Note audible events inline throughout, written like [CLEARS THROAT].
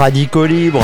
Radicaux Libre.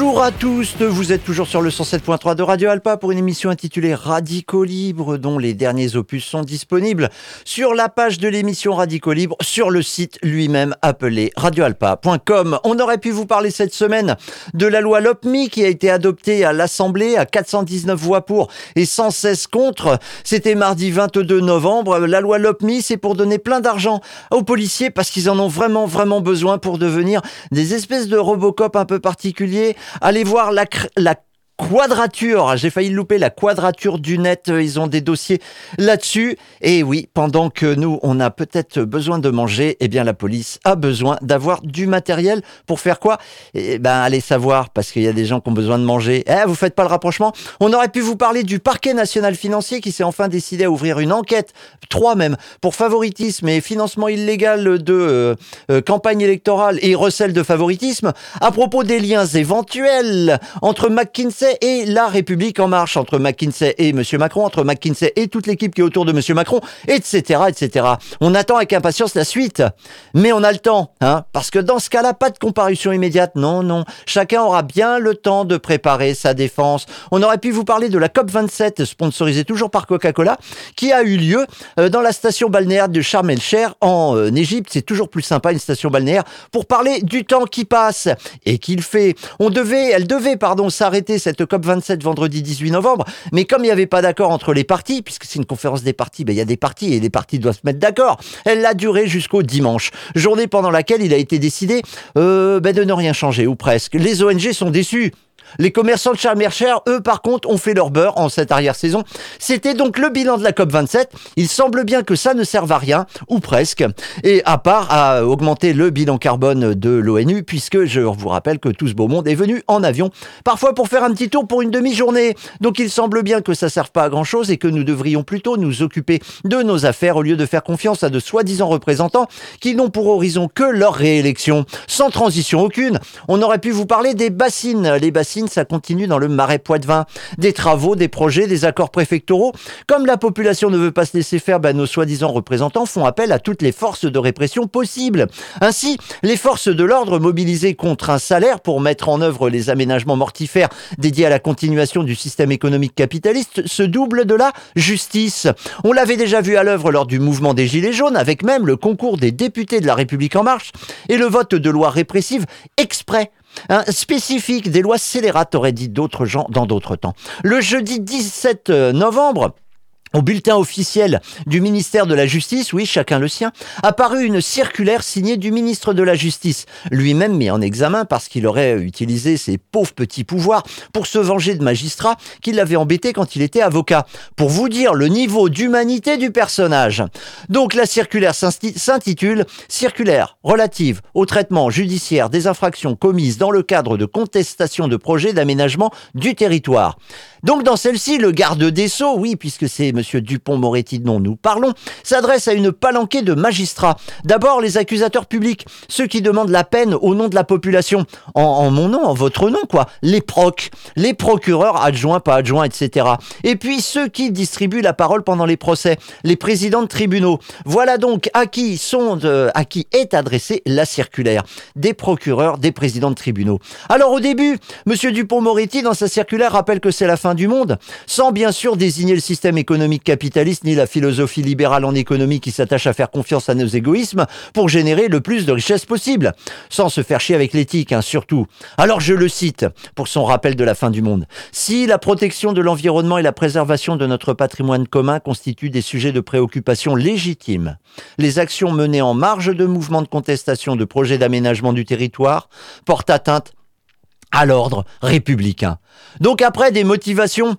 Bonjour à tous, vous êtes toujours sur le 107.3 de Radio Alpa pour une émission intitulée Radicaux Libre dont les derniers opus sont disponibles sur la page de l'émission Radicaux Libre sur le site lui-même appelé radioalpa.com. On aurait pu vous parler cette semaine de la loi LOPMI qui a été adoptée à l'Assemblée à 419 voix pour et 116 contre. C'était mardi 22 novembre. La loi LOPMI, c'est pour donner plein d'argent aux policiers parce qu'ils en ont vraiment vraiment besoin pour devenir des espèces de Robocop un peu particuliers Allez voir la, la quadrature. J'ai failli louper la quadrature du net. Ils ont des dossiers là-dessus. Et oui, pendant que nous, on a peut-être besoin de manger, eh bien, la police a besoin d'avoir du matériel pour faire quoi? Eh ben, allez savoir, parce qu'il y a des gens qui ont besoin de manger. Eh, vous faites pas le rapprochement? On aurait pu vous parler du parquet national financier qui s'est enfin décidé à ouvrir une enquête, trois même, pour favoritisme et financement illégal de euh, euh, campagne électorale et recel de favoritisme à propos des liens éventuels entre McKinsey et la République en marche entre McKinsey et M. Macron, entre McKinsey et toute l'équipe qui est autour de M. Macron, etc., etc. On attend avec impatience la suite. Mais on a le temps, hein, parce que dans ce cas-là, pas de comparution immédiate. Non, non. Chacun aura bien le temps de préparer sa défense. On aurait pu vous parler de la COP27, sponsorisée toujours par Coca-Cola, qui a eu lieu euh, dans la station balnéaire de Sharm el-Cher en euh, Égypte. C'est toujours plus sympa une station balnéaire pour parler du temps qui passe et qu'il fait. On devait, elle devait, pardon, s'arrêter cette COP27 vendredi 18 novembre, mais comme il n'y avait pas d'accord entre les partis, puisque c'est une conférence des partis, ben, il y a des partis et les partis doivent se mettre d'accord, elle a duré jusqu'au dimanche, journée pendant laquelle il a été décidé euh, ben, de ne rien changer, ou presque. Les ONG sont déçus. Les commerçants de Charles-Mercher, eux, par contre, ont fait leur beurre en cette arrière-saison. C'était donc le bilan de la COP27. Il semble bien que ça ne serve à rien, ou presque, et à part à augmenter le bilan carbone de l'ONU, puisque je vous rappelle que tout ce beau monde est venu en avion, parfois pour faire un petit tour pour une demi-journée. Donc il semble bien que ça ne serve pas à grand-chose et que nous devrions plutôt nous occuper de nos affaires au lieu de faire confiance à de soi-disant représentants qui n'ont pour horizon que leur réélection, sans transition aucune. On aurait pu vous parler des bassines, les bassines ça continue dans le marais Poitevin. Des travaux, des projets, des accords préfectoraux. Comme la population ne veut pas se laisser faire, ben, nos soi-disant représentants font appel à toutes les forces de répression possibles. Ainsi, les forces de l'ordre mobilisées contre un salaire pour mettre en œuvre les aménagements mortifères dédiés à la continuation du système économique capitaliste se doublent de la justice. On l'avait déjà vu à l'œuvre lors du mouvement des Gilets jaunes, avec même le concours des députés de la République en marche et le vote de lois répressives exprès un spécifique des lois scélérates, auraient dit d'autres gens dans d'autres temps. Le jeudi 17 novembre, au bulletin officiel du ministère de la Justice, oui, chacun le sien, apparut une circulaire signée du ministre de la Justice, lui-même mis en examen parce qu'il aurait utilisé ses pauvres petits pouvoirs pour se venger de magistrats qui l'avaient embêté quand il était avocat. Pour vous dire le niveau d'humanité du personnage. Donc la circulaire s'intitule Circulaire relative au traitement judiciaire des infractions commises dans le cadre de contestation de projets d'aménagement du territoire. Donc dans celle-ci, le garde des Sceaux, oui, puisque c'est M. Dupont-Moretti dont nous parlons, s'adresse à une palanquée de magistrats. D'abord les accusateurs publics, ceux qui demandent la peine au nom de la population. En, mon nom, en votre nom, quoi. Les procs, les procureurs adjoints, pas adjoints, etc. Et puis ceux qui distribuent la parole pendant les procès, les présidents de tribunaux. Voilà donc à qui, sont, euh, à qui est adressée la circulaire. Des procureurs, des présidents de tribunaux. Alors au début, M. Dupont-Moretti, dans sa circulaire, rappelle que c'est la fin du monde, sans bien sûr désigner le système économique capitaliste ni la philosophie libérale en économie qui s'attache à faire confiance à nos égoïsmes pour générer le plus de richesses possible, sans se faire chier avec l'éthique, hein, surtout. Alors je le cite pour son rappel de la fin du monde. Si la protection de l'environnement et la préservation de notre patrimoine commun constituent des sujets de préoccupation légitimes, les actions menées en marge de mouvements de contestation de projets d'aménagement du territoire portent atteinte à l'ordre républicain. Donc après des motivations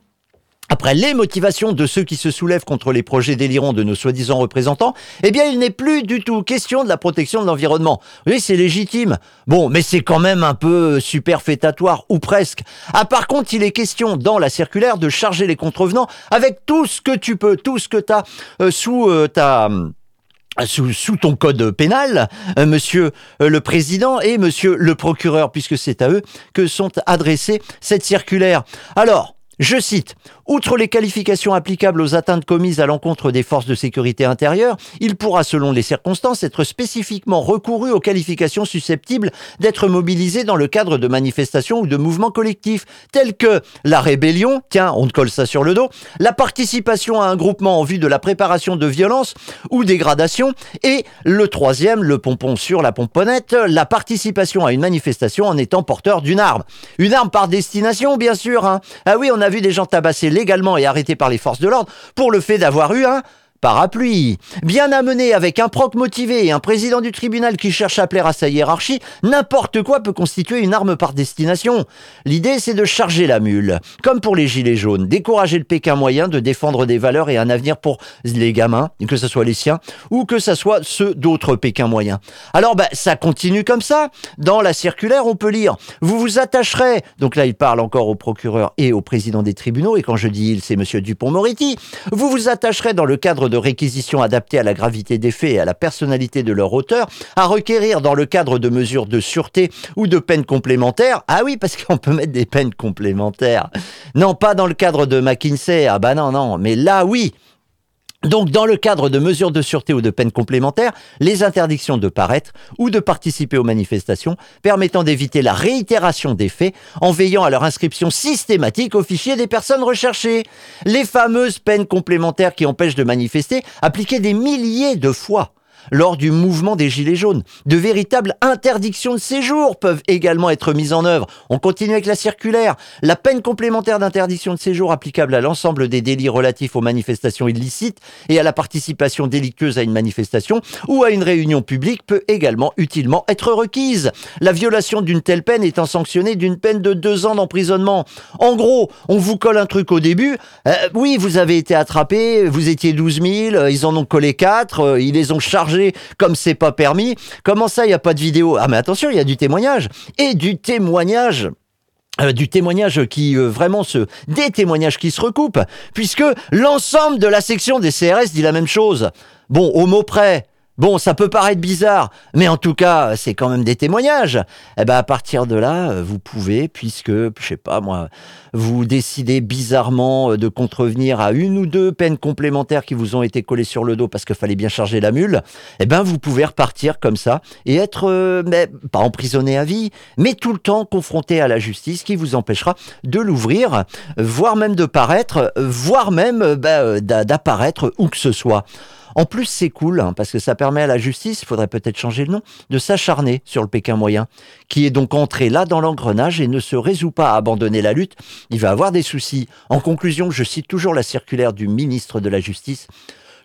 après les motivations de ceux qui se soulèvent contre les projets délirants de nos soi-disant représentants, eh bien il n'est plus du tout question de la protection de l'environnement. Oui, c'est légitime. Bon, mais c'est quand même un peu superfétatoire, ou presque. Ah par contre, il est question dans la circulaire de charger les contrevenants avec tout ce que tu peux, tout ce que tu as euh, sous euh, ta sous, sous, ton code pénal, euh, monsieur euh, le président et monsieur le procureur, puisque c'est à eux que sont adressées cette circulaire. Alors, je cite, Outre les qualifications applicables aux atteintes commises à l'encontre des forces de sécurité intérieure, il pourra, selon les circonstances, être spécifiquement recouru aux qualifications susceptibles d'être mobilisées dans le cadre de manifestations ou de mouvements collectifs, tels que la rébellion, tiens, on te colle ça sur le dos, la participation à un groupement en vue de la préparation de violences ou dégradation, et le troisième, le pompon sur la pomponnette, la participation à une manifestation en étant porteur d'une arme. Une arme par destination, bien sûr. Hein. Ah oui, on a vu des gens tabasser légalement et arrêté par les forces de l'ordre pour le fait d'avoir eu un parapluie. Bien amené avec un proc motivé et un président du tribunal qui cherche à plaire à sa hiérarchie, n'importe quoi peut constituer une arme par destination. L'idée, c'est de charger la mule. Comme pour les gilets jaunes, décourager le Pékin moyen de défendre des valeurs et un avenir pour les gamins, que ce soit les siens ou que ce soit ceux d'autres Pékin moyens. Alors, bah, ça continue comme ça. Dans la circulaire, on peut lire, vous vous attacherez, donc là, il parle encore au procureur et au président des tribunaux, et quand je dis il, c'est monsieur Dupont-Moretti, vous vous attacherez dans le cadre de réquisition adaptée à la gravité des faits et à la personnalité de leur auteur, à requérir dans le cadre de mesures de sûreté ou de peines complémentaires. Ah oui, parce qu'on peut mettre des peines complémentaires. Non, pas dans le cadre de McKinsey. Ah bah non, non, mais là oui. Donc, dans le cadre de mesures de sûreté ou de peines complémentaires, les interdictions de paraître ou de participer aux manifestations permettant d'éviter la réitération des faits en veillant à leur inscription systématique au fichier des personnes recherchées. Les fameuses peines complémentaires qui empêchent de manifester, appliquées des milliers de fois lors du mouvement des Gilets jaunes. De véritables interdictions de séjour peuvent également être mises en œuvre. On continue avec la circulaire. La peine complémentaire d'interdiction de séjour applicable à l'ensemble des délits relatifs aux manifestations illicites et à la participation délictueuse à une manifestation ou à une réunion publique peut également utilement être requise. La violation d'une telle peine étant sanctionnée d'une peine de deux ans d'emprisonnement. En gros, on vous colle un truc au début. Euh, oui, vous avez été attrapé, vous étiez 12 000, ils en ont collé 4, euh, ils les ont chargés comme c'est pas permis. Comment ça, il n'y a pas de vidéo? Ah mais attention, il y a du témoignage. Et du témoignage euh, du témoignage qui euh, vraiment se des témoignages qui se recoupent puisque l'ensemble de la section des CRS dit la même chose. Bon, au mot près, Bon, ça peut paraître bizarre, mais en tout cas, c'est quand même des témoignages. Eh ben, à partir de là, euh, vous pouvez, puisque, je sais pas moi, vous décidez bizarrement euh, de contrevenir à une ou deux peines complémentaires qui vous ont été collées sur le dos parce qu'il fallait bien charger la mule, eh ben, vous pouvez repartir comme ça et être, euh, pas emprisonné à vie, mais tout le temps confronté à la justice qui vous empêchera de l'ouvrir, voire même de paraître, voire même ben, d'apparaître où que ce soit. En plus, c'est cool, hein, parce que ça permet à la justice, il faudrait peut-être changer le nom, de s'acharner sur le Pékin moyen, qui est donc entré là dans l'engrenage et ne se résout pas à abandonner la lutte. Il va avoir des soucis. En conclusion, je cite toujours la circulaire du ministre de la Justice.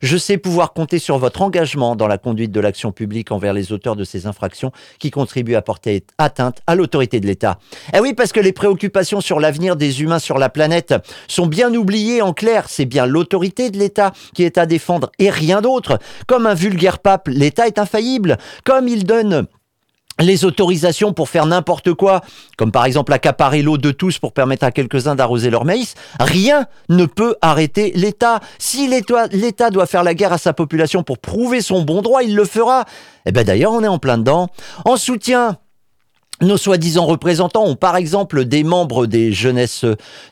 Je sais pouvoir compter sur votre engagement dans la conduite de l'action publique envers les auteurs de ces infractions qui contribuent à porter atteinte à l'autorité de l'État. Eh oui, parce que les préoccupations sur l'avenir des humains sur la planète sont bien oubliées en clair. C'est bien l'autorité de l'État qui est à défendre et rien d'autre. Comme un vulgaire pape, l'État est infaillible. Comme il donne les autorisations pour faire n'importe quoi, comme par exemple accaparer l'eau de tous pour permettre à quelques-uns d'arroser leur maïs, rien ne peut arrêter l'État. Si l'État doit faire la guerre à sa population pour prouver son bon droit, il le fera. Eh ben d'ailleurs, on est en plein dedans. En soutien nos soi-disant représentants ont par exemple des membres des jeunesses,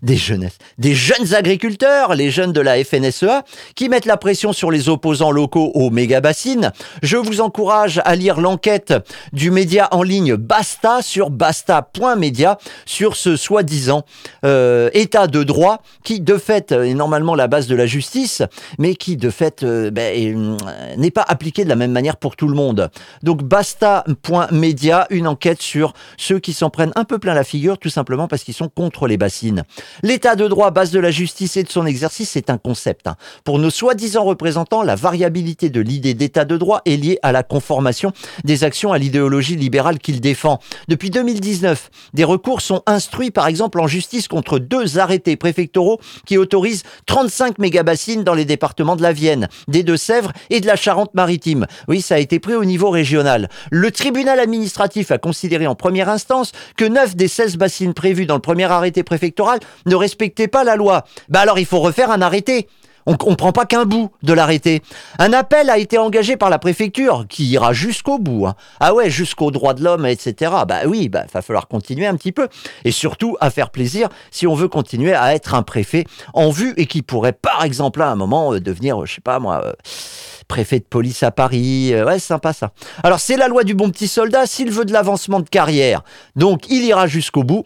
des jeunesses, des jeunes agriculteurs, les jeunes de la FNSEA, qui mettent la pression sur les opposants locaux aux méga-bassines. Je vous encourage à lire l'enquête du média en ligne Basta sur basta.media sur ce soi-disant euh, état de droit qui de fait est normalement la base de la justice, mais qui de fait euh, ben, n'est pas appliqué de la même manière pour tout le monde. Donc basta.media, une enquête sur ceux qui s'en prennent un peu plein la figure, tout simplement parce qu'ils sont contre les bassines. L'état de droit, base de la justice et de son exercice, c'est un concept. Hein. Pour nos soi-disant représentants, la variabilité de l'idée d'état de droit est liée à la conformation des actions à l'idéologie libérale qu'il défend. Depuis 2019, des recours sont instruits par exemple en justice contre deux arrêtés préfectoraux qui autorisent 35 mégabassines dans les départements de la Vienne, des Deux-Sèvres et de la Charente-Maritime. Oui, ça a été pris au niveau régional. Le tribunal administratif a considéré en première instance que 9 des 16 bassines prévues dans le premier arrêté préfectoral ne respectaient pas la loi. Bah alors il faut refaire un arrêté. On ne prend pas qu'un bout de l'arrêté. Un appel a été engagé par la préfecture qui ira jusqu'au bout. Hein. Ah ouais, jusqu'aux droits de l'homme, etc. Bah oui, bah va falloir continuer un petit peu. Et surtout à faire plaisir si on veut continuer à être un préfet en vue et qui pourrait par exemple à un moment euh, devenir, je sais pas moi, euh, préfet de police à Paris. Euh, ouais, sympa ça. Alors c'est la loi du bon petit soldat s'il veut de l'avancement de carrière. Donc il ira jusqu'au bout.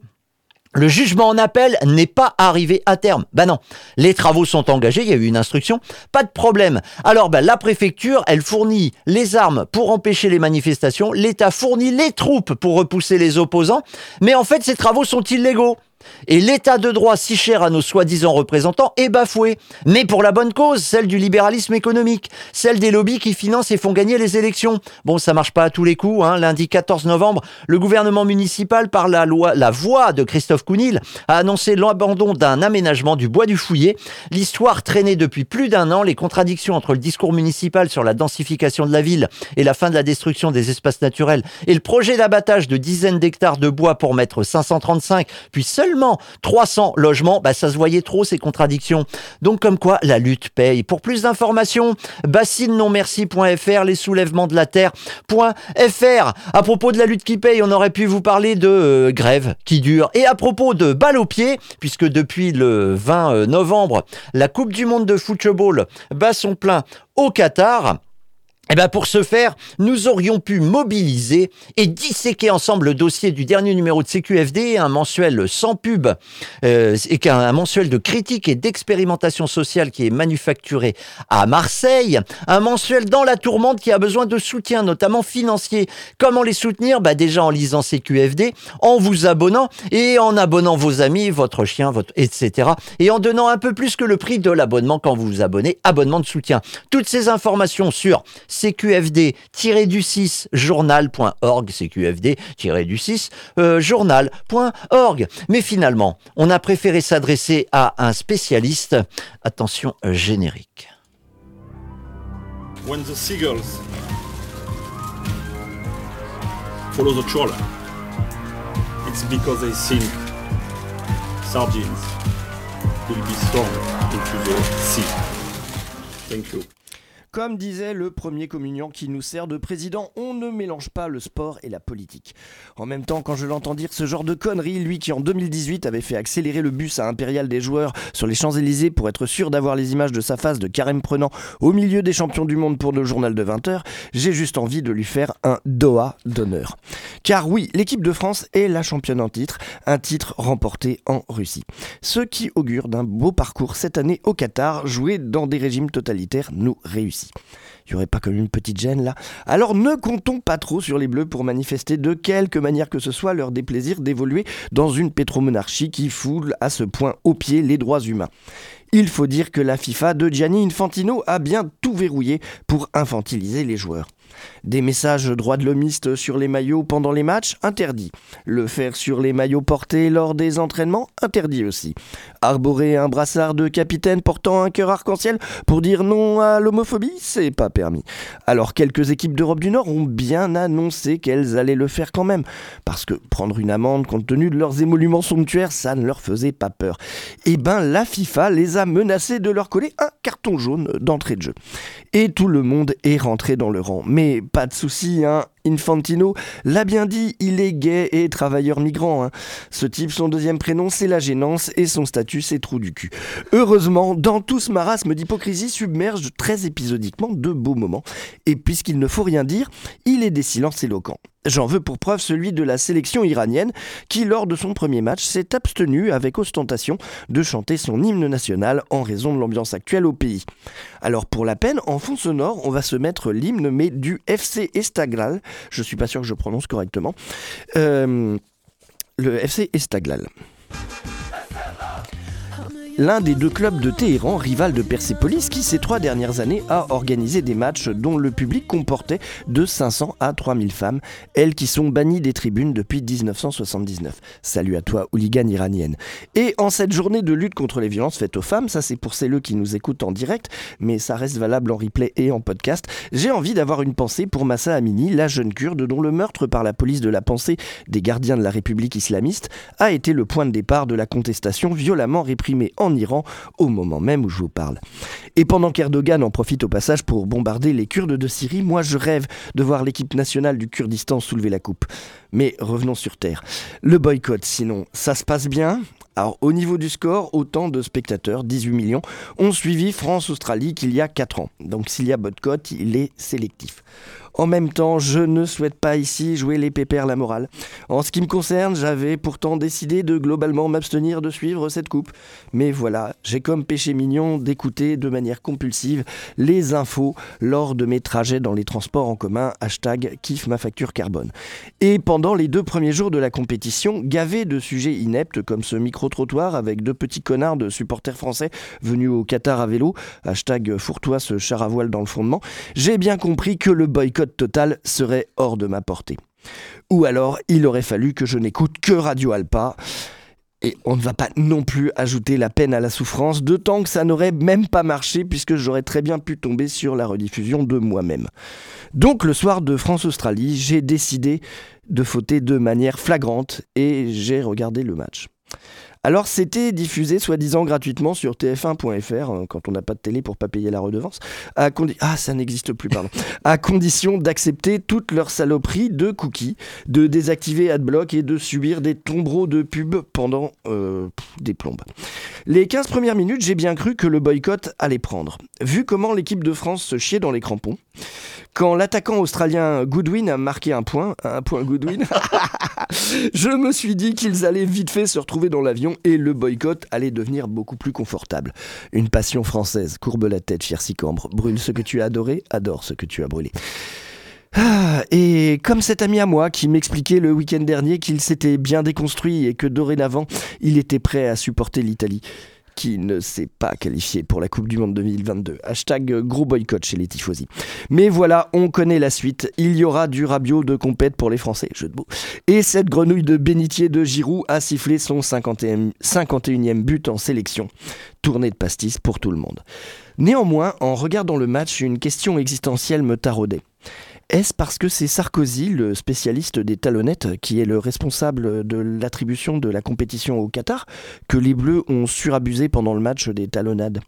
Le jugement en appel n'est pas arrivé à terme. Ben non, les travaux sont engagés, il y a eu une instruction, pas de problème. Alors ben, la préfecture, elle fournit les armes pour empêcher les manifestations, l'État fournit les troupes pour repousser les opposants, mais en fait ces travaux sont illégaux. Et l'état de droit si cher à nos soi-disant représentants est bafoué. Mais pour la bonne cause, celle du libéralisme économique, celle des lobbies qui financent et font gagner les élections. Bon, ça marche pas à tous les coups. Hein. Lundi 14 novembre, le gouvernement municipal, par la, loi, la voix de Christophe Counil, a annoncé l'abandon d'un aménagement du bois du Fouillet. L'histoire traînait depuis plus d'un an les contradictions entre le discours municipal sur la densification de la ville et la fin de la destruction des espaces naturels et le projet d'abattage de dizaines d'hectares de bois pour mettre 535, puis seulement 300 logements, bah, ça se voyait trop ces contradictions. Donc comme quoi la lutte paye. Pour plus d'informations, bassine-non-merci.fr, les soulèvements de la terre.fr. À propos de la lutte qui paye, on aurait pu vous parler de euh, grève qui dure. Et à propos de balle au pied, puisque depuis le 20 euh, novembre, la Coupe du Monde de football bat son plein au Qatar. Eh ben pour ce faire, nous aurions pu mobiliser et disséquer ensemble le dossier du dernier numéro de CQFD, un mensuel sans pub, euh, et un, mensuel de critique et d'expérimentation sociale qui est manufacturé à Marseille, un mensuel dans la tourmente qui a besoin de soutien, notamment financier. Comment les soutenir? Bah Déjà en lisant CQFD, en vous abonnant et en abonnant vos amis, votre chien, votre etc. Et en donnant un peu plus que le prix de l'abonnement quand vous vous abonnez, abonnement de soutien. Toutes ces informations sur cqfd-du6 journal.org, cqfd-du6 euh, journal.org. Mais finalement, on a préféré s'adresser à un spécialiste. Attention, euh, générique. When the seagulls follow the trawler, it's because they think sardines will be thrown into the sea. Thank you. Comme disait le premier communion qui nous sert de président, on ne mélange pas le sport et la politique. En même temps, quand je l'entends dire ce genre de conneries, lui qui en 2018 avait fait accélérer le bus à Impérial des joueurs sur les Champs-Élysées pour être sûr d'avoir les images de sa face de carême prenant au milieu des champions du monde pour le journal de 20h, j'ai juste envie de lui faire un Doha d'honneur. Car oui, l'équipe de France est la championne en titre, un titre remporté en Russie. Ce qui augure d'un beau parcours cette année au Qatar, joué dans des régimes totalitaires nous réussit. Il n'y aurait pas comme une petite gêne là Alors ne comptons pas trop sur les Bleus pour manifester de quelque manière que ce soit leur déplaisir d'évoluer dans une pétromonarchie qui foule à ce point au pied les droits humains. Il faut dire que la FIFA de Gianni Infantino a bien tout verrouillé pour infantiliser les joueurs. Des messages droits de l'homiste sur les maillots pendant les matchs, interdit. Le faire sur les maillots portés lors des entraînements, interdit aussi. Arborer un brassard de capitaine portant un cœur arc-en-ciel pour dire non à l'homophobie, c'est pas permis. Alors quelques équipes d'Europe du Nord ont bien annoncé qu'elles allaient le faire quand même, parce que prendre une amende compte tenu de leurs émoluments somptuaires, ça ne leur faisait pas peur. Eh ben la FIFA les a menacés de leur coller un carton jaune d'entrée de jeu. Et tout le monde est rentré dans le rang. Mais pas de souci, hein, Infantino l'a bien dit, il est gay et travailleur migrant. Hein. Ce type, son deuxième prénom, c'est la gênance et son statut, c'est trou du cul. Heureusement, dans tout ce marasme d'hypocrisie submerge très épisodiquement de beaux moments. Et puisqu'il ne faut rien dire, il est des silences éloquents. J'en veux pour preuve celui de la sélection iranienne qui, lors de son premier match, s'est abstenu avec ostentation de chanter son hymne national en raison de l'ambiance actuelle au pays. Alors pour la peine, en fond sonore, on va se mettre l'hymne mais du FC Estaglal, je suis pas sûr que je prononce correctement. Euh, le FC Estaglal. L'un des deux clubs de Téhéran, rival de Persépolis, qui ces trois dernières années a organisé des matchs dont le public comportait de 500 à 3000 femmes, elles qui sont bannies des tribunes depuis 1979. Salut à toi, hooligan iranienne. Et en cette journée de lutte contre les violences faites aux femmes, ça c'est pour celles qui nous écoutent en direct, mais ça reste valable en replay et en podcast, j'ai envie d'avoir une pensée pour Massa Amini, la jeune kurde dont le meurtre par la police de la pensée des gardiens de la République islamiste a été le point de départ de la contestation violemment réprimée en Iran au moment même où je vous parle. Et pendant qu'Erdogan en profite au passage pour bombarder les Kurdes de Syrie, moi je rêve de voir l'équipe nationale du Kurdistan soulever la coupe. Mais revenons sur Terre. Le boycott, sinon, ça se passe bien? Alors, au niveau du score, autant de spectateurs, 18 millions, ont suivi France-Australie qu'il y a 4 ans. Donc, s'il y a boycott, il est sélectif. En même temps, je ne souhaite pas ici jouer les pépères la morale. En ce qui me concerne, j'avais pourtant décidé de globalement m'abstenir de suivre cette coupe. Mais voilà, j'ai comme péché mignon d'écouter de manière compulsive les infos lors de mes trajets dans les transports en commun, hashtag kiffe ma facture carbone. Et pendant les deux premiers jours de la compétition, gavé de sujets ineptes comme ce micro-trottoir avec deux petits connards de supporters français venus au Qatar à vélo, hashtag fourtois ce char à voile dans le fondement, j'ai bien compris que le boycott total serait hors de ma portée. Ou alors, il aurait fallu que je n'écoute que Radio Alpa. Et on ne va pas non plus ajouter la peine à la souffrance, d'autant que ça n'aurait même pas marché puisque j'aurais très bien pu tomber sur la rediffusion de moi-même. Donc le soir de France-Australie, j'ai décidé de fauter de manière flagrante et j'ai regardé le match. Alors c'était diffusé soi-disant gratuitement sur tf1.fr hein, quand on n'a pas de télé pour pas payer la redevance. À ah ça n'existe plus pardon. [LAUGHS] à condition d'accepter toutes leurs saloperies de cookies, de désactiver AdBlock et de subir des tombereaux de pubs pendant euh, des plombes. Les 15 premières minutes, j'ai bien cru que le boycott allait prendre. Vu comment l'équipe de France se chiait dans les crampons, quand l'attaquant australien Goodwin a marqué un point, un point Goodwin, [LAUGHS] je me suis dit qu'ils allaient vite fait se retrouver dans l'avion et le boycott allait devenir beaucoup plus confortable. Une passion française, courbe la tête, cher Sicambre, brûle ce que tu as adoré, adore ce que tu as brûlé. Ah, et comme cet ami à moi qui m'expliquait le week-end dernier qu'il s'était bien déconstruit et que dorénavant il était prêt à supporter l'Italie qui ne s'est pas qualifié pour la Coupe du Monde 2022. Hashtag gros boycott chez les tifosi. Mais voilà, on connaît la suite. Il y aura du Rabiot de compète pour les Français, jeu de mots. Et cette grenouille de bénitier de Giroud a sifflé son 51e, 51e but en sélection. Tournée de pastis pour tout le monde. Néanmoins, en regardant le match, une question existentielle me taraudait. Est-ce parce que c'est Sarkozy, le spécialiste des talonnettes, qui est le responsable de l'attribution de la compétition au Qatar, que les Bleus ont surabusé pendant le match des talonnades?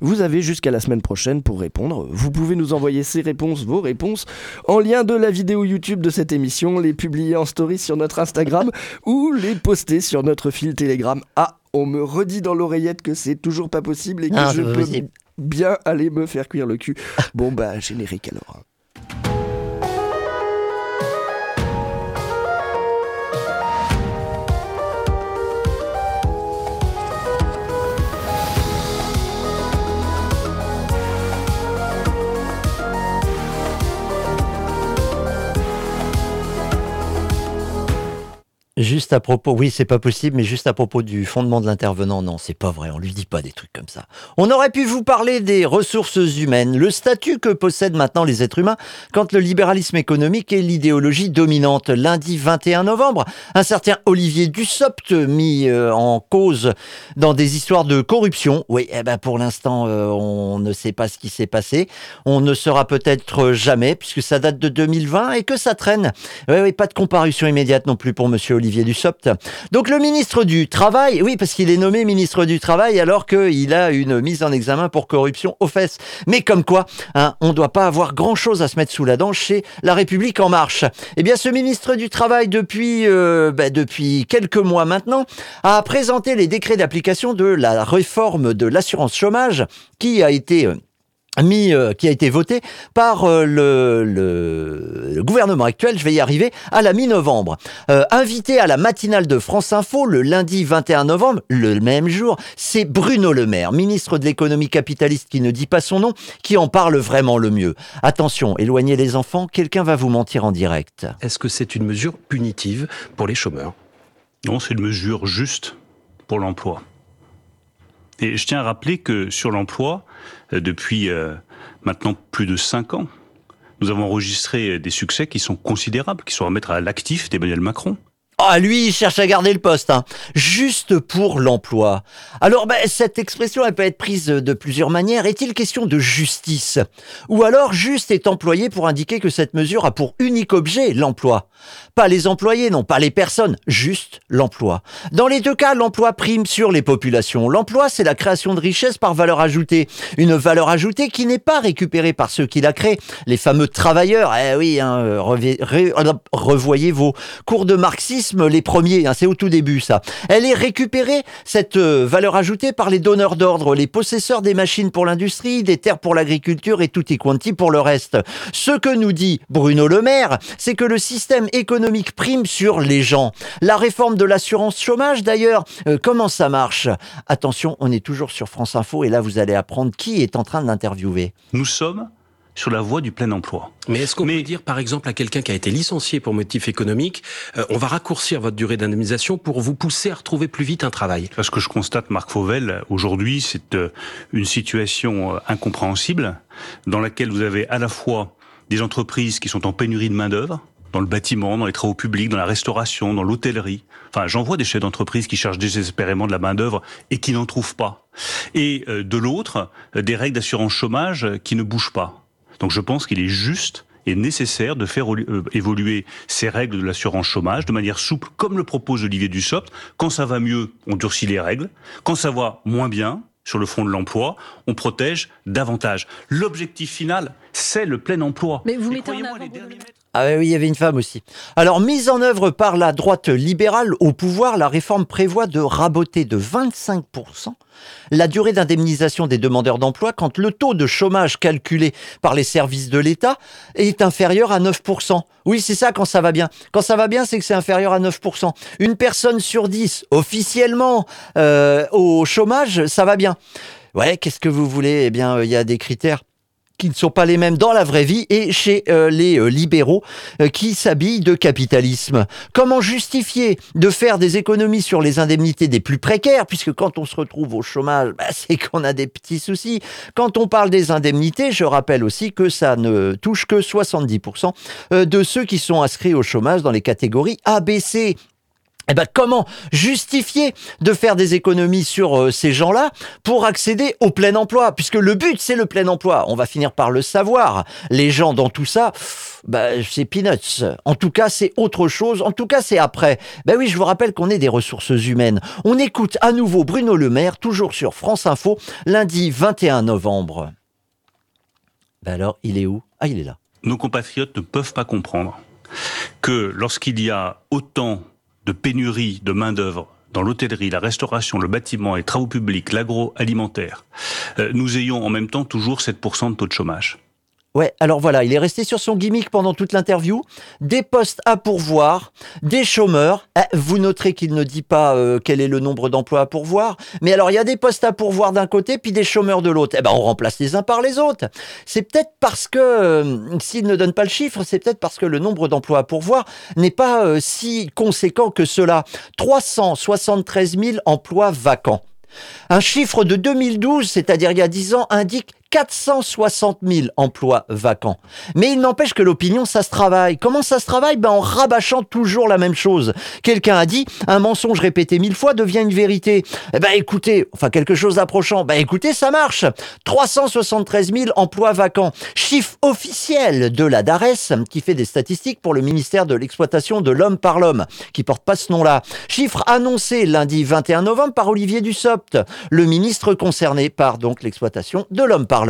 Vous avez jusqu'à la semaine prochaine pour répondre. Vous pouvez nous envoyer ces réponses, vos réponses, en lien de la vidéo YouTube de cette émission, les publier en story sur notre Instagram [LAUGHS] ou les poster sur notre fil Telegram. Ah, on me redit dans l'oreillette que c'est toujours pas possible et que je peux bien aller me faire cuire le cul. Bon bah générique alors. Juste à propos, oui, c'est pas possible, mais juste à propos du fondement de l'intervenant, non, c'est pas vrai, on lui dit pas des trucs comme ça. On aurait pu vous parler des ressources humaines, le statut que possèdent maintenant les êtres humains quand le libéralisme économique est l'idéologie dominante. Lundi 21 novembre, un certain Olivier Dussopt mis euh, en cause dans des histoires de corruption. Oui, eh ben pour l'instant, euh, on ne sait pas ce qui s'est passé. On ne saura peut-être jamais, puisque ça date de 2020 et que ça traîne. Oui, oui, pas de comparution immédiate non plus pour Monsieur Olivier. Donc le ministre du Travail, oui, parce qu'il est nommé ministre du Travail alors qu'il a une mise en examen pour corruption aux fesses. Mais comme quoi, hein, on ne doit pas avoir grand-chose à se mettre sous la dent chez La République En Marche. Eh bien, ce ministre du Travail, depuis, euh, bah, depuis quelques mois maintenant, a présenté les décrets d'application de la réforme de l'assurance chômage qui a été... Mis, euh, qui a été voté par euh, le, le, gouvernement actuel, je vais y arriver, à la mi-novembre. Euh, invité à la matinale de France Info le lundi 21 novembre, le même jour, c'est Bruno Le Maire, ministre de l'économie capitaliste qui ne dit pas son nom, qui en parle vraiment le mieux. Attention, éloignez les enfants, quelqu'un va vous mentir en direct. Est-ce que c'est une mesure punitive pour les chômeurs? Non, c'est une mesure juste pour l'emploi. Et je tiens à rappeler que sur l'emploi, euh, depuis euh, maintenant plus de cinq ans, nous avons enregistré des succès qui sont considérables, qui sont à mettre à l'actif d'Emmanuel Macron. Ah, lui, il cherche à garder le poste, hein. juste pour l'emploi. Alors, ben, cette expression, elle peut être prise de plusieurs manières. Est-il question de justice? Ou alors, juste est employé pour indiquer que cette mesure a pour unique objet l'emploi? Pas les employés, non, pas les personnes, juste l'emploi. Dans les deux cas, l'emploi prime sur les populations. L'emploi, c'est la création de richesse par valeur ajoutée. Une valeur ajoutée qui n'est pas récupérée par ceux qui la créent, les fameux travailleurs. Eh oui, hein, revoyez vos cours de marxisme les premiers, hein, c'est au tout début ça. Elle est récupérée, cette euh, valeur ajoutée, par les donneurs d'ordre, les possesseurs des machines pour l'industrie, des terres pour l'agriculture et tutti quanti pour le reste. Ce que nous dit Bruno Le Maire, c'est que le système économique prime sur les gens. La réforme de l'assurance chômage, d'ailleurs, euh, comment ça marche? Attention, on est toujours sur France Info et là vous allez apprendre qui est en train d'interviewer. Nous sommes sur la voie du plein emploi. Mais est-ce qu'on peut dire, par exemple, à quelqu'un qui a été licencié pour motif économique, euh, on va raccourcir votre durée d'indemnisation pour vous pousser à retrouver plus vite un travail? Parce que je constate, Marc Fauvel, aujourd'hui, c'est euh, une situation euh, incompréhensible dans laquelle vous avez à la fois des entreprises qui sont en pénurie de main-d'œuvre, dans le bâtiment, dans les travaux publics, dans la restauration, dans l'hôtellerie. Enfin, j'en vois des chefs d'entreprise qui cherchent désespérément de la main-d'œuvre et qui n'en trouvent pas. Et de l'autre, des règles d'assurance chômage qui ne bougent pas. Donc je pense qu'il est juste et nécessaire de faire euh, évoluer ces règles de l'assurance chômage de manière souple, comme le propose Olivier Dussopt. Quand ça va mieux, on durcit les règles. Quand ça va moins bien, sur le front de l'emploi, on protège davantage. L'objectif final, c'est le plein emploi. Mais vous mettez en avant... Ah oui, il y avait une femme aussi. Alors, mise en œuvre par la droite libérale au pouvoir, la réforme prévoit de raboter de 25% la durée d'indemnisation des demandeurs d'emploi quand le taux de chômage calculé par les services de l'État est inférieur à 9%. Oui, c'est ça quand ça va bien. Quand ça va bien, c'est que c'est inférieur à 9%. Une personne sur 10, officiellement, euh, au chômage, ça va bien. Ouais, qu'est-ce que vous voulez? Eh bien, il y a des critères qui ne sont pas les mêmes dans la vraie vie et chez euh, les euh, libéraux euh, qui s'habillent de capitalisme. Comment justifier de faire des économies sur les indemnités des plus précaires, puisque quand on se retrouve au chômage, bah, [LAUGHS] c'est qu'on a des petits soucis. Quand on parle des indemnités, je rappelle aussi que ça ne touche que 70% de ceux qui sont inscrits au chômage dans les catégories ABC. Eh ben, comment justifier de faire des économies sur euh, ces gens-là pour accéder au plein emploi? Puisque le but, c'est le plein emploi. On va finir par le savoir. Les gens dans tout ça, bah, c'est peanuts. En tout cas, c'est autre chose. En tout cas, c'est après. Ben oui, je vous rappelle qu'on est des ressources humaines. On écoute à nouveau Bruno Le Maire, toujours sur France Info, lundi 21 novembre. Ben alors, il est où? Ah, il est là. Nos compatriotes ne peuvent pas comprendre que lorsqu'il y a autant de pénurie de main-d'œuvre dans l'hôtellerie, la restauration, le bâtiment, les travaux publics, l'agroalimentaire, euh, nous ayons en même temps toujours 7% de taux de chômage. Ouais, alors voilà, il est resté sur son gimmick pendant toute l'interview. Des postes à pourvoir, des chômeurs. Eh, vous noterez qu'il ne dit pas euh, quel est le nombre d'emplois à pourvoir. Mais alors, il y a des postes à pourvoir d'un côté, puis des chômeurs de l'autre. Eh ben, on remplace les uns par les autres. C'est peut-être parce que, euh, s'il ne donne pas le chiffre, c'est peut-être parce que le nombre d'emplois à pourvoir n'est pas euh, si conséquent que cela. 373 000 emplois vacants. Un chiffre de 2012, c'est-à-dire il y a 10 ans, indique 460 000 emplois vacants. Mais il n'empêche que l'opinion, ça se travaille. Comment ça se travaille? Ben, En rabâchant toujours la même chose. Quelqu'un a dit, un mensonge répété mille fois devient une vérité. Eh ben écoutez, enfin quelque chose d'approchant, ben écoutez, ça marche. 373 000 emplois vacants. Chiffre officiel de la DARES, qui fait des statistiques pour le ministère de l'exploitation de l'homme par l'homme, qui porte pas ce nom-là. Chiffre annoncé lundi 21 novembre par Olivier Dussopt, le ministre concerné par donc l'exploitation de l'homme par l'homme.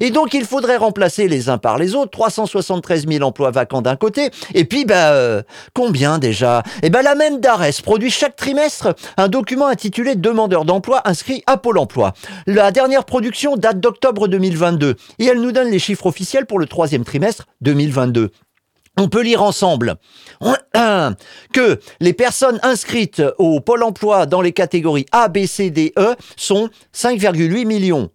Et donc, il faudrait remplacer les uns par les autres 373 000 emplois vacants d'un côté, et puis, bah, euh, combien déjà? Eh ben, la même DARES produit chaque trimestre un document intitulé Demandeur d'emploi inscrit à Pôle emploi. La dernière production date d'octobre 2022, et elle nous donne les chiffres officiels pour le troisième trimestre 2022 on peut lire ensemble. [CLEARS THROAT] Que les personnes inscrites au Pôle emploi dans les catégories A, B, C, D, E sont 5,8 millions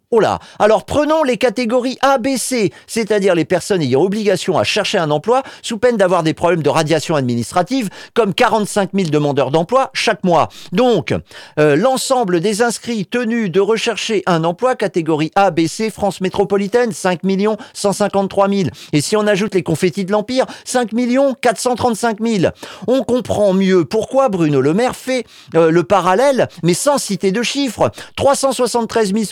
Alors prenons les catégories A, B, C, c'est-à-dire les personnes ayant obligation à chercher un emploi sous peine d'avoir des problèmes de radiation administrative, comme 45 000 demandeurs d'emploi chaque mois. Donc, euh, l'ensemble des inscrits tenus de rechercher un emploi catégorie A, B, C, France métropolitaine, 5 153 000. Et si on ajoute les confettis de l'Empire, 5 435 000. On comprend mieux pourquoi Bruno Le Maire fait euh, le parallèle, mais sans citer de chiffres. 373 000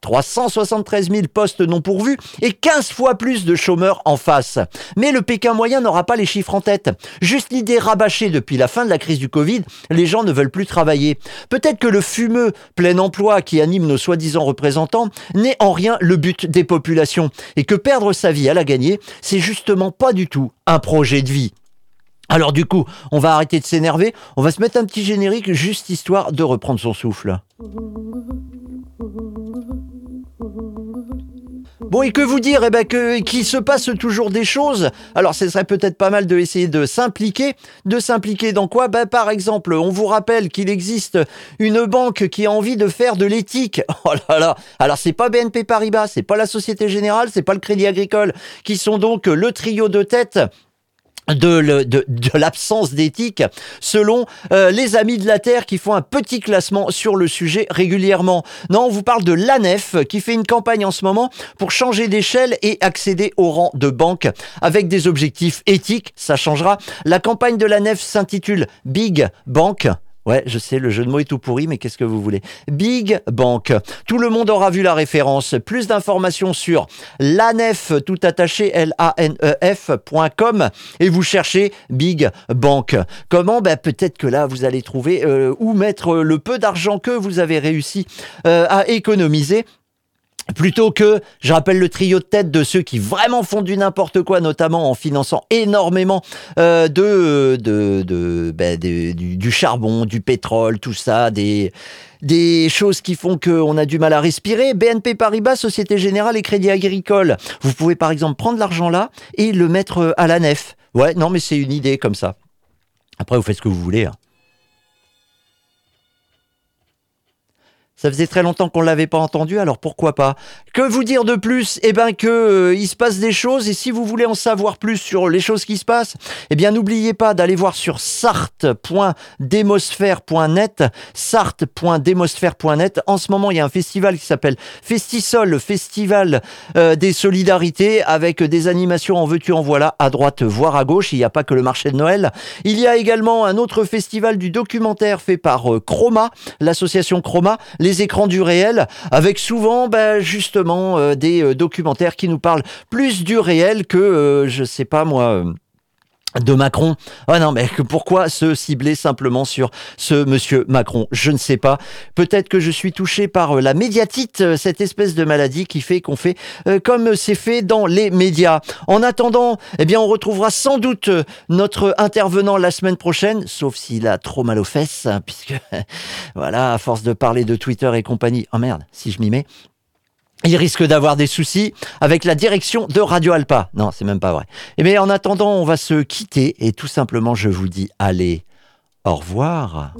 373 000 postes non pourvus et 15 fois plus de chômeurs en face. Mais le Pékin moyen n'aura pas les chiffres en tête. Juste l'idée rabâchée depuis la fin de la crise du Covid, les gens ne veulent plus travailler. Peut-être que le fumeux plein emploi qui anime nos soi-disant représentants n'est en rien le but des populations et que perdre sa vie à la gagner, c'est justement pas du tout un projet de vie. Alors du coup, on va arrêter de s'énerver, on va se mettre un petit générique juste histoire de reprendre son souffle. Bon, et que vous dire Eh ben, que, qu'il se passe toujours des choses. Alors, ce serait peut-être pas mal de essayer de s'impliquer. De s'impliquer dans quoi? Ben, par exemple, on vous rappelle qu'il existe une banque qui a envie de faire de l'éthique. [LAUGHS] Oh là là Alors, c'est pas BNP Paribas, c'est pas la Société Générale, c'est pas le Crédit Agricole, qui sont donc le trio de tête de, l'absence d'éthique selon euh, les amis de la Terre qui font un petit classement sur le sujet régulièrement. Non, on vous parle de l'ANEF qui fait une campagne en ce moment pour changer d'échelle et accéder au rang de banque avec des objectifs éthiques, ça changera. La campagne de l'ANEF s'intitule Big Bank Ouais, je sais, le jeu de mots est tout pourri, mais qu'est-ce que vous voulez Big Bank. Tout le monde aura vu la référence. Plus d'informations sur l'ANEF, tout attaché, L-A-N-E-F.com, et vous cherchez Big Bank. Comment? Ben, Peut-être que là, vous allez trouver euh, où mettre le peu d'argent que vous avez réussi euh, à économiser Plutôt que, je rappelle le trio de tête de ceux qui vraiment font du n'importe quoi, notamment en finançant énormément euh, de, de, de ben, du, du, charbon, du pétrole, tout ça, des, des choses qui font qu'on a du mal à respirer. BNP Paribas, Société Générale et Crédit Agricole. Vous pouvez par exemple prendre l'argent là et le mettre à la nef. Ouais, non mais c'est une idée comme ça. Après, vous faites ce que vous voulez. Hein. Ça faisait très longtemps qu'on ne l'avait pas entendu, alors pourquoi pas? Que vous dire de plus? Eh bien que euh, il se passe des choses et si vous voulez en savoir plus sur les choses qui se passent, eh bien n'oubliez pas d'aller voir sur sarthe.demosphère.net, sarthe.demosphère.net. En ce moment, il y a un festival qui s'appelle Festisol, festival euh, des solidarités avec des animations en veux-tu en voilà à droite voire à gauche, il n'y a pas que le marché de Noël. Il y a également un autre festival du documentaire fait par euh, Chroma, l'association Chroma écrans du réel, avec souvent ben, justement euh, des euh, documentaires qui nous parlent plus du réel que, euh, je sais pas moi de Macron. Ah non, mais pourquoi se cibler simplement sur ce monsieur Macron? Je ne sais pas. Peut-être que je suis touché par la médiatite, cette espèce de maladie qui fait qu'on fait comme c'est fait dans les médias. En attendant, eh bien, on retrouvera sans doute notre intervenant la semaine prochaine, sauf s'il a trop mal aux fesses, hein, puisque, [LAUGHS] voilà, à force de parler de Twitter et compagnie. Oh merde, si je m'y mets, il risque d'avoir des soucis avec la direction de Radio Alpa. Non, c'est même pas vrai. Eh et mais en attendant, on va se quitter et tout simplement, je vous dis allez, au revoir.